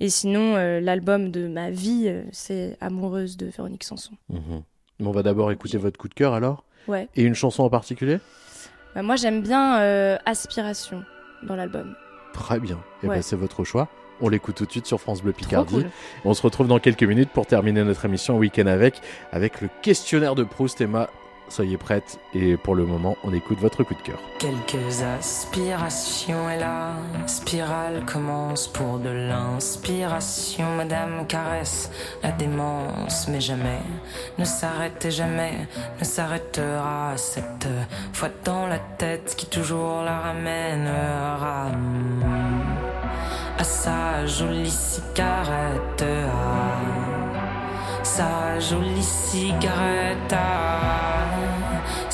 Et sinon, euh, l'album de ma vie, euh, c'est Amoureuse de Véronique Sanson. Mhm. On va d'abord écouter votre coup de cœur alors Ouais. Et une chanson en particulier? Bah, moi, j'aime bien euh, Aspiration dans l'album. Très bien. Et Ouais. ben, c'est votre choix. On l'écoute tout de suite sur France Bleu Picardie. cool. On se retrouve dans quelques minutes pour terminer notre émission Week-end avec, avec le questionnaire de Proust. Emma, soyez prête. Et pour le moment, on écoute votre coup de cœur. Quelques aspirations et la spirale commence pour de l'inspiration. Madame caresse la démence, mais jamais ne s'arrête et jamais ne s'arrêtera. Cette fois dans la tête qui toujours la ramènera. à sa jolie cigarette, à sa jolie cigarette, à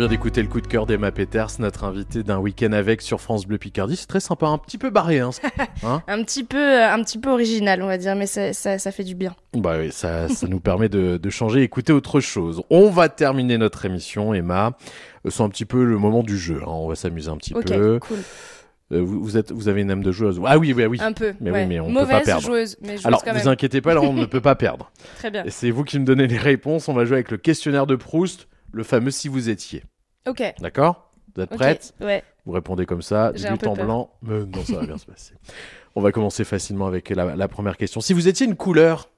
vient d'écouter le coup de cœur d'Emma Peters, notre invitée d'un week-end avec sur France Bleu Picardie. C'est très sympa, un petit peu barré, hein. Hein Un petit peu, euh, un petit peu original, on va dire, mais ça, ça, ça fait du bien. Bah oui, ça, ça nous permet de, de changer, écouter autre chose. On va terminer notre émission, Emma. Euh, C'est un petit peu le moment du jeu. hein. On va s'amuser un petit peu. cool. Euh, vous, vous êtes, vous avez une âme de joueuse. Ah oui, oui, oui. Un peu, Mais ouais. oui, mais on peut Mauvaise pas perdre. joueuse, mais joueuse Alors, quand vous inquiétez pas, là, on ne peut pas perdre. Très bien. C'est vous qui me donnez les réponses. On va jouer avec le questionnaire de Proust, le fameux si vous étiez. Ok. D'accord? Vous êtes prête? ouais. Vous répondez comme ça, du en peur. blanc. Mais non, ça va bien se passer. On va commencer facilement avec la, la première question. Si vous étiez une couleur,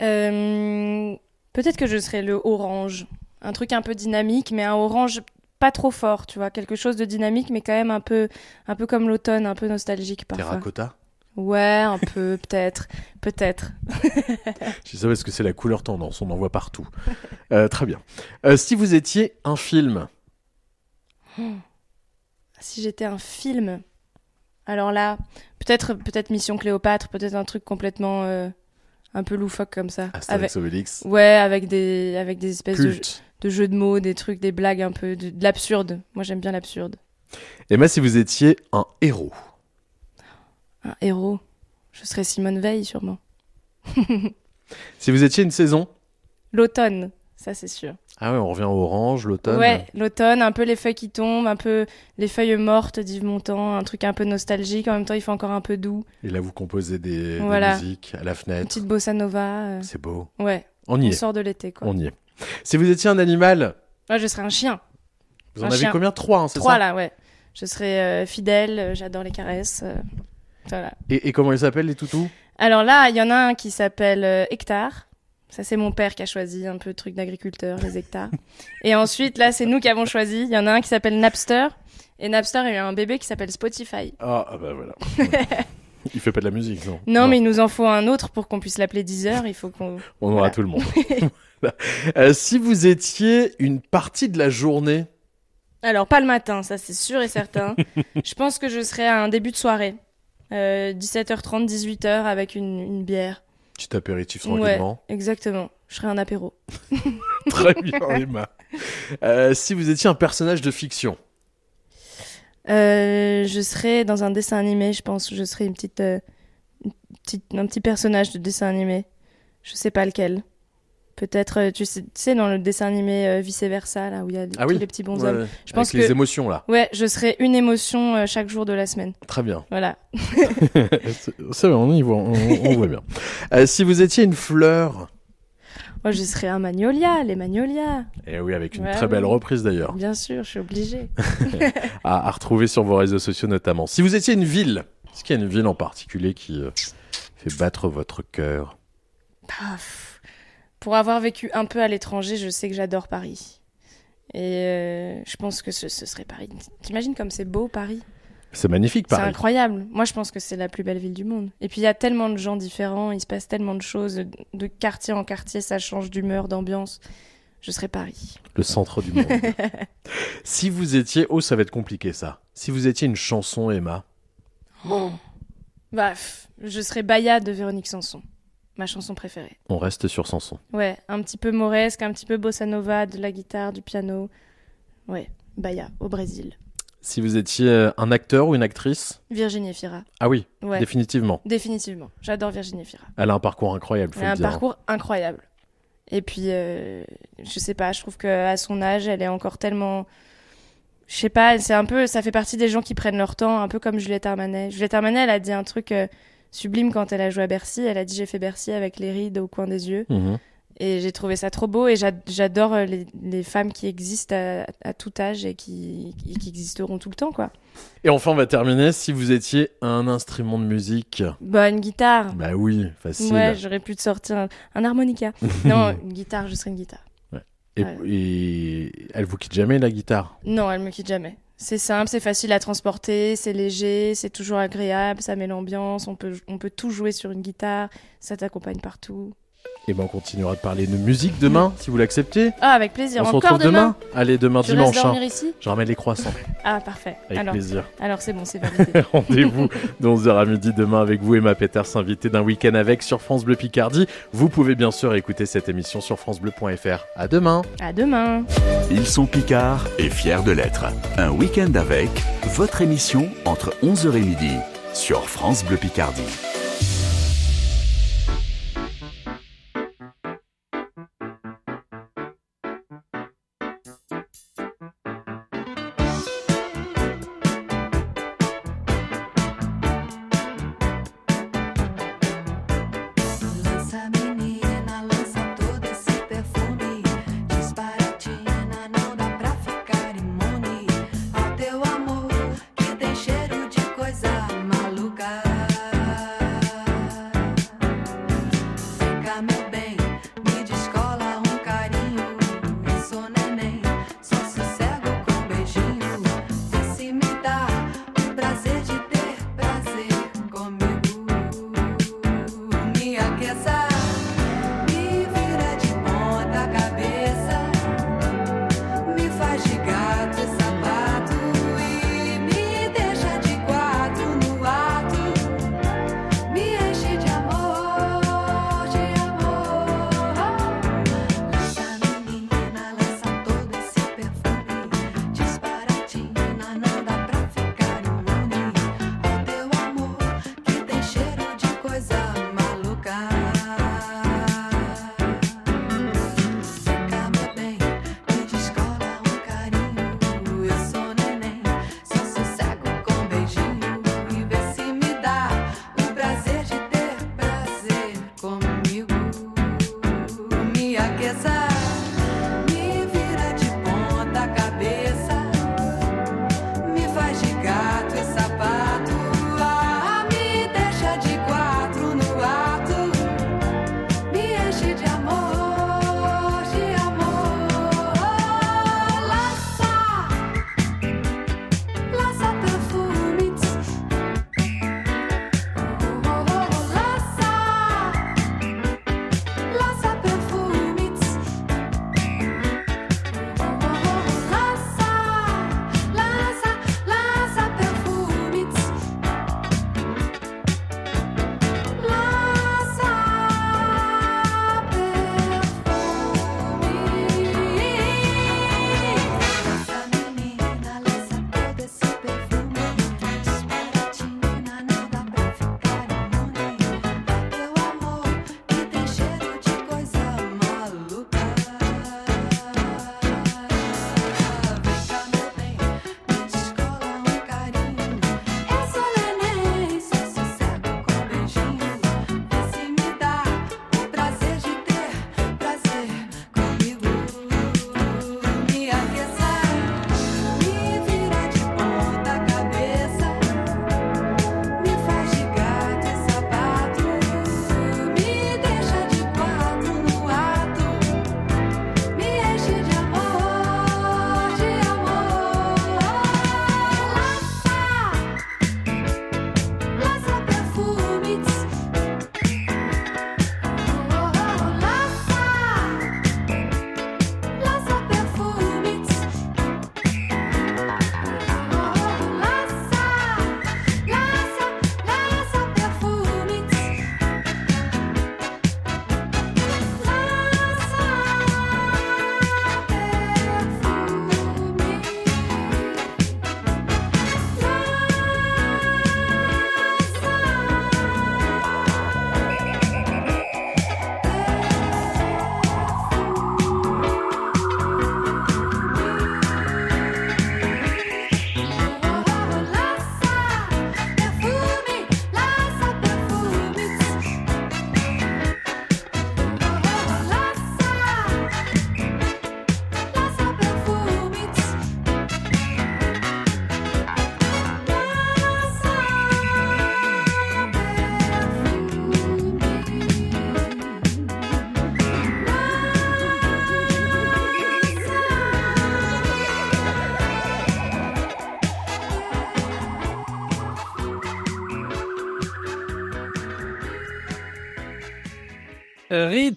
Euh, Peut-être que je serais le orange. Un truc un peu dynamique, mais un orange pas trop fort, tu vois. Quelque chose de dynamique, mais quand même un peu, un peu comme l'automne, un peu nostalgique parfois. terracotta Ouais, un peu, peut-être. Peut-être. Je ça parce que c'est la couleur tendance, on en voit partout. Euh, très bien. Euh, si vous étiez un film, Si j'étais un film, alors là, peut-être peut-être Mission Cléopâtre, peut-être un truc complètement euh, un peu loufoque comme ça. Astérix, Obélix. Ouais, avec des avec des espèces de, jeux de mots, des trucs, des blagues un peu, de, de l'absurde. Moi, j'aime bien l'absurde. Emma, si vous étiez un héros, Un héros, je serais Simone Veil sûrement. si vous étiez une saison, L'automne, ça c'est sûr. ah ouais, on revient au orange, l'automne. Ouais, l'automne, un peu les feuilles qui tombent, un peu les feuilles mortes d'Yves Montand, un truc un peu nostalgique. En même temps, il fait encore un peu doux. Et là, vous composez des, des Voilà. musiques à la Une fenêtre. petite bossa nova. euh, C'est beau. Ouais. On y est. sort de l'été, quoi. On y est. Si vous étiez un animal, Moi, je serais un chien. vous en Un avez chien. combien? Trois, hein, c'est Trois, ça? là, ouais. Je serais euh, fidèle, euh, j'adore les caresses. Voilà. et, et comment ils s'appellent, les toutous? Alors là, il y en a un qui s'appelle euh, Hectare. Ça, c'est mon père qui a choisi un peu le truc d'agriculteur, les hectares. Et ensuite, là, c'est nous qui avons choisi. Il y en a un qui s'appelle Napster. Et Napster a eu un bébé qui s'appelle Spotify. Ah, ah bah voilà. il fait pas de la musique, non Non, mais il nous en faut un autre pour qu'on puisse l'appeler Deezer. Il faut qu'on. On aura Voilà. tout le monde. Euh, si vous étiez une partie de la journée, Alors, pas le matin, ça c'est sûr et certain. je pense que je serais à un début de soirée. Euh, 17h30, 18h avec une, une bière. petit apéritif Ouais, tranquillement. exactement. Je serais un apéro. Très bien, Emma. Euh, si vous étiez un personnage de fiction, Euh, je serais dans un dessin animé, je pense. Je serais une petite, euh, une petite, un petit personnage de dessin animé. Je sais pas lequel. Peut-être, euh, tu sais, dans le dessin animé euh, Vice Versa, là où il y a Ah tous oui. les petits bonshommes. Ouais. Je pense Avec les que- émotions, là. Ouais, je serai une émotion euh, chaque jour de la semaine. Très bien. Voilà. C'est vrai, on y voit, on, on voit bien. Euh, si vous étiez une fleur, Moi, je serai un magnolia, les magnolias. et oui, avec une Ouais, très belle oui. reprise d'ailleurs, Bien sûr, je suis obligée. à, à retrouver sur vos réseaux sociaux notamment. Si vous étiez une ville, est-ce qu'il y a une ville en particulier qui fait battre votre cœur? Paf. Pour avoir vécu un peu à l'étranger, je sais que j'adore Paris. Et euh, je pense que ce, ce serait Paris. T'imagines comme c'est beau Paris? C'est magnifique, C'est Paris. incroyable. Moi, je pense que c'est la plus belle ville du monde. Et puis, il y a tellement de gens différents, il se passe tellement de choses. De quartier en quartier, ça change d'humeur, d'ambiance. Je serais Paris. Le centre du monde. si vous étiez, oh, ça va être compliqué ça. Si vous étiez une chanson, Emma, Bah, pff, je serais Baya de Véronique Sanson. Ma chanson préférée. on reste sur Sanson. Ouais, un petit peu mauresque, un petit peu bossa nova, de la guitare, du piano. Ouais, Baya, au Brésil. Si vous étiez euh, un acteur ou une actrice, Virginie Efira. ah oui, Ouais. définitivement. Définitivement. J'adore Virginie Efira. Elle a un parcours incroyable, faut Elle a un dire. parcours incroyable. Et puis, euh, je sais pas, je trouve qu'à son âge, elle est encore tellement. Je sais pas, c'est un peu. Ça fait partie des gens qui prennent leur temps, un peu comme Juliette Armanet. Juliette Armanet, elle a dit un truc euh, sublime quand elle a joué à Bercy. Elle a dit J'ai fait Bercy avec les rides au coin des yeux. Mhm. Et j'ai trouvé ça trop beau. Et j'a- j'adore euh, les, les femmes qui existent à, à tout âge et qui, existeront tout le temps, quoi. Et enfin, on va terminer. Si vous étiez un instrument de musique, Bah, une guitare. bah oui, facile. Ouais, j'aurais pu te sortir un, un harmonica. non, une guitare, je serais une guitare. et, Ouais. et elle vous quitte jamais la guitare? Non, elle me quitte jamais. C'est simple, c'est facile à transporter, c'est léger, c'est toujours agréable, ça met l'ambiance, on peut, on peut tout jouer sur une guitare, ça t'accompagne partout. Et ben on continuera de parler de musique demain, si vous l'acceptez. Ah, avec plaisir. On se Encore retrouve demain. Allez, demain Tu dimanche. hein. ici Je ramène les croissants. Ah, parfait. Avec alors, plaisir. Alors c'est bon, c'est validé. Rendez-vous de 11h à midi demain avec vous, Emma Peters, invité d'un week-end avec sur France Bleu Picardie. Vous pouvez bien sûr écouter cette émission sur FranceBleu.fr. À demain. à demain. Ils sont Picards et fiers de l'être. Un week-end avec votre émission entre 11h et midi sur France Bleu Picardie.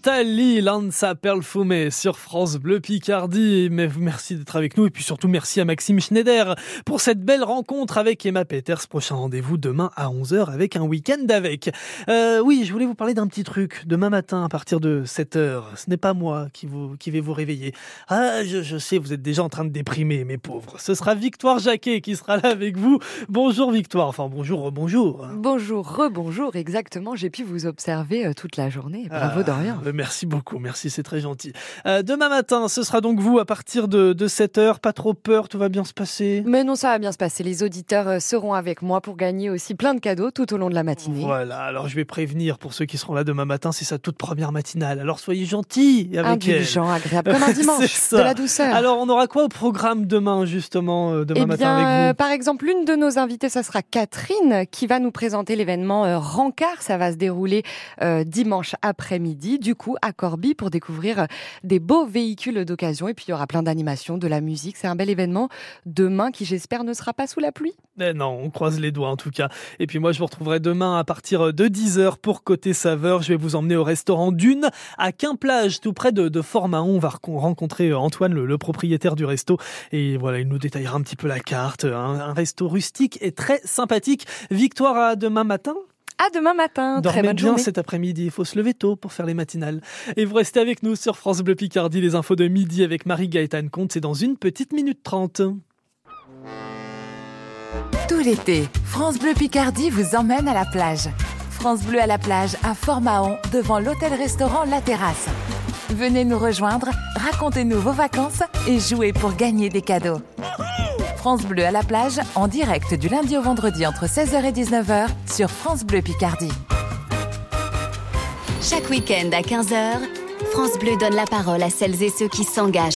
Rita Lee, Lanza Perlfume sur France Bleu Picardie. Mais merci d'être avec nous et puis surtout merci à Maxime Schneider pour cette belle rencontre avec Emma Peters. Prochain rendez-vous demain à 11h avec un week-end avec. Euh, oui, je voulais vous parler d'un petit truc. Demain matin à partir de 7h, ce n'est pas moi qui, vous, qui vais vous réveiller. Ah, je, je sais, vous êtes déjà en train de déprimer, mes pauvres. Ce sera Victoire Jacquet qui sera là avec vous. Bonjour Victoire, enfin bonjour, bonjour. Bonjour, rebonjour, exactement. J'ai pu vous observer euh, toute la journée. Bravo Dorian. Euh, Merci beaucoup, merci, c'est très gentil. Euh, demain matin, ce sera donc vous à partir de, de 7h. Pas trop peur, tout va bien se passer? Mais non, ça va bien se passer. Les auditeurs euh, seront avec moi pour gagner aussi plein de cadeaux tout au long de la matinée. Voilà, alors je vais prévenir pour ceux qui seront là demain matin, c'est sa toute première matinale. Alors soyez gentils avec elle. Indulgent, agréable, comme un dimanche, de la douceur. Alors on aura quoi au programme demain justement, euh, demain Eh matin bien, avec vous? par exemple, l'une de nos invitées, ça sera Catherine, qui va nous présenter l'événement Rancard. Ça va se dérouler euh, dimanche après-midi, du coup, à Corby, pour découvrir euh, des beaux véhicules d'occasion. Et puis, il y aura plein d'animations, de la musique. C'est un bel événement demain qui, j'espère, ne sera pas sous la pluie. Eh non, on croise les doigts en tout cas. Et puis moi, je vous retrouverai demain à partir de 10h pour Côté Saveur. Je vais vous emmener au restaurant Dune à Quimplage, tout près de, de Fort-Mahon. On va rencontrer euh, Antoine, le, propriétaire du resto. Et voilà, il nous détaillera un petit peu la carte. Un resto rustique et très sympathique. Victoire à demain matin À demain matin. Dormez Très bonne bien journée. cet après-midi. Il faut se lever tôt pour faire les matinales. Et vous restez avec nous sur France Bleu Picardie. Les infos de midi avec Marie-Gaëtane Comte. C'est dans une petite minute trente. Tout l'été, France Bleu Picardie vous emmène à la plage. France Bleu à la plage à Fort-Mahon, devant l'hôtel-restaurant La Terrasse. Venez nous rejoindre, racontez-nous vos vacances et jouez pour gagner des cadeaux. France Bleu à la plage, en direct du lundi au vendredi entre 16h et 19h sur France Bleu Picardie. Chaque week-end à 15h, France Bleu donne la parole à celles et ceux qui s'engagent